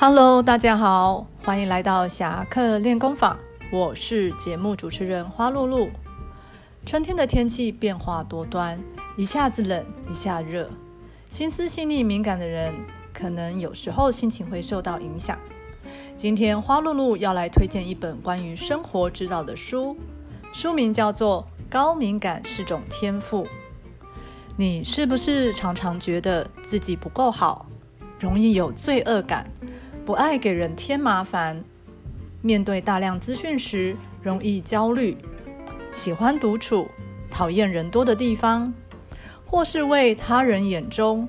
Hello，大家好，欢迎来到侠客练功坊，我是节目主持人花露露。春天的天气变化多端，一下子冷，一下热，心思细腻敏感的人，可能有时候心情会受到影响。今天花露露要来推荐一本关于生活指导的书，书名叫做《高敏感是种天赋》。你是不是常常觉得自己不够好，容易有罪恶感？不爱给人添麻烦，面对大量资讯时容易焦虑，喜欢独处，讨厌人多的地方，或是为他人眼中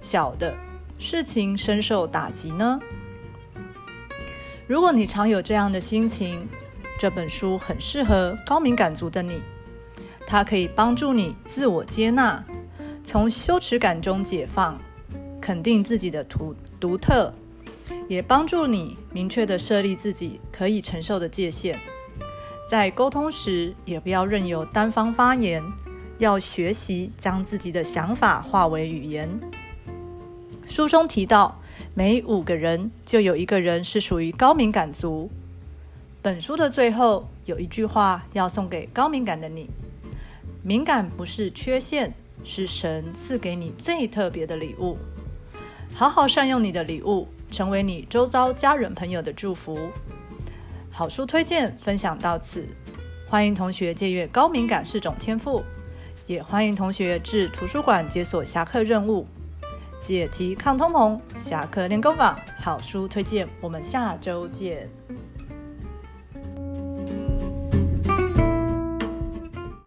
小的事情深受打击呢？如果你常有这样的心情，这本书很适合高敏感族的你，它可以帮助你自我接纳，从羞耻感中解放，肯定自己的独独特。也帮助你明确的设立自己可以承受的界限，在沟通时也不要任由单方发言，要学习将自己的想法化为语言。书中提到，每五个人就有一个人是属于高敏感族。本书的最后有一句话要送给高敏感的你：敏感不是缺陷，是神赐给你最特别的礼物。好好善用你的礼物。成为你周遭家人朋友的祝福。好书推荐分享到此，欢迎同学借阅《高敏感是种天赋》，也欢迎同学至图书馆解锁侠客任务，解题抗通膨。侠客练功坊好书推荐，我们下周见。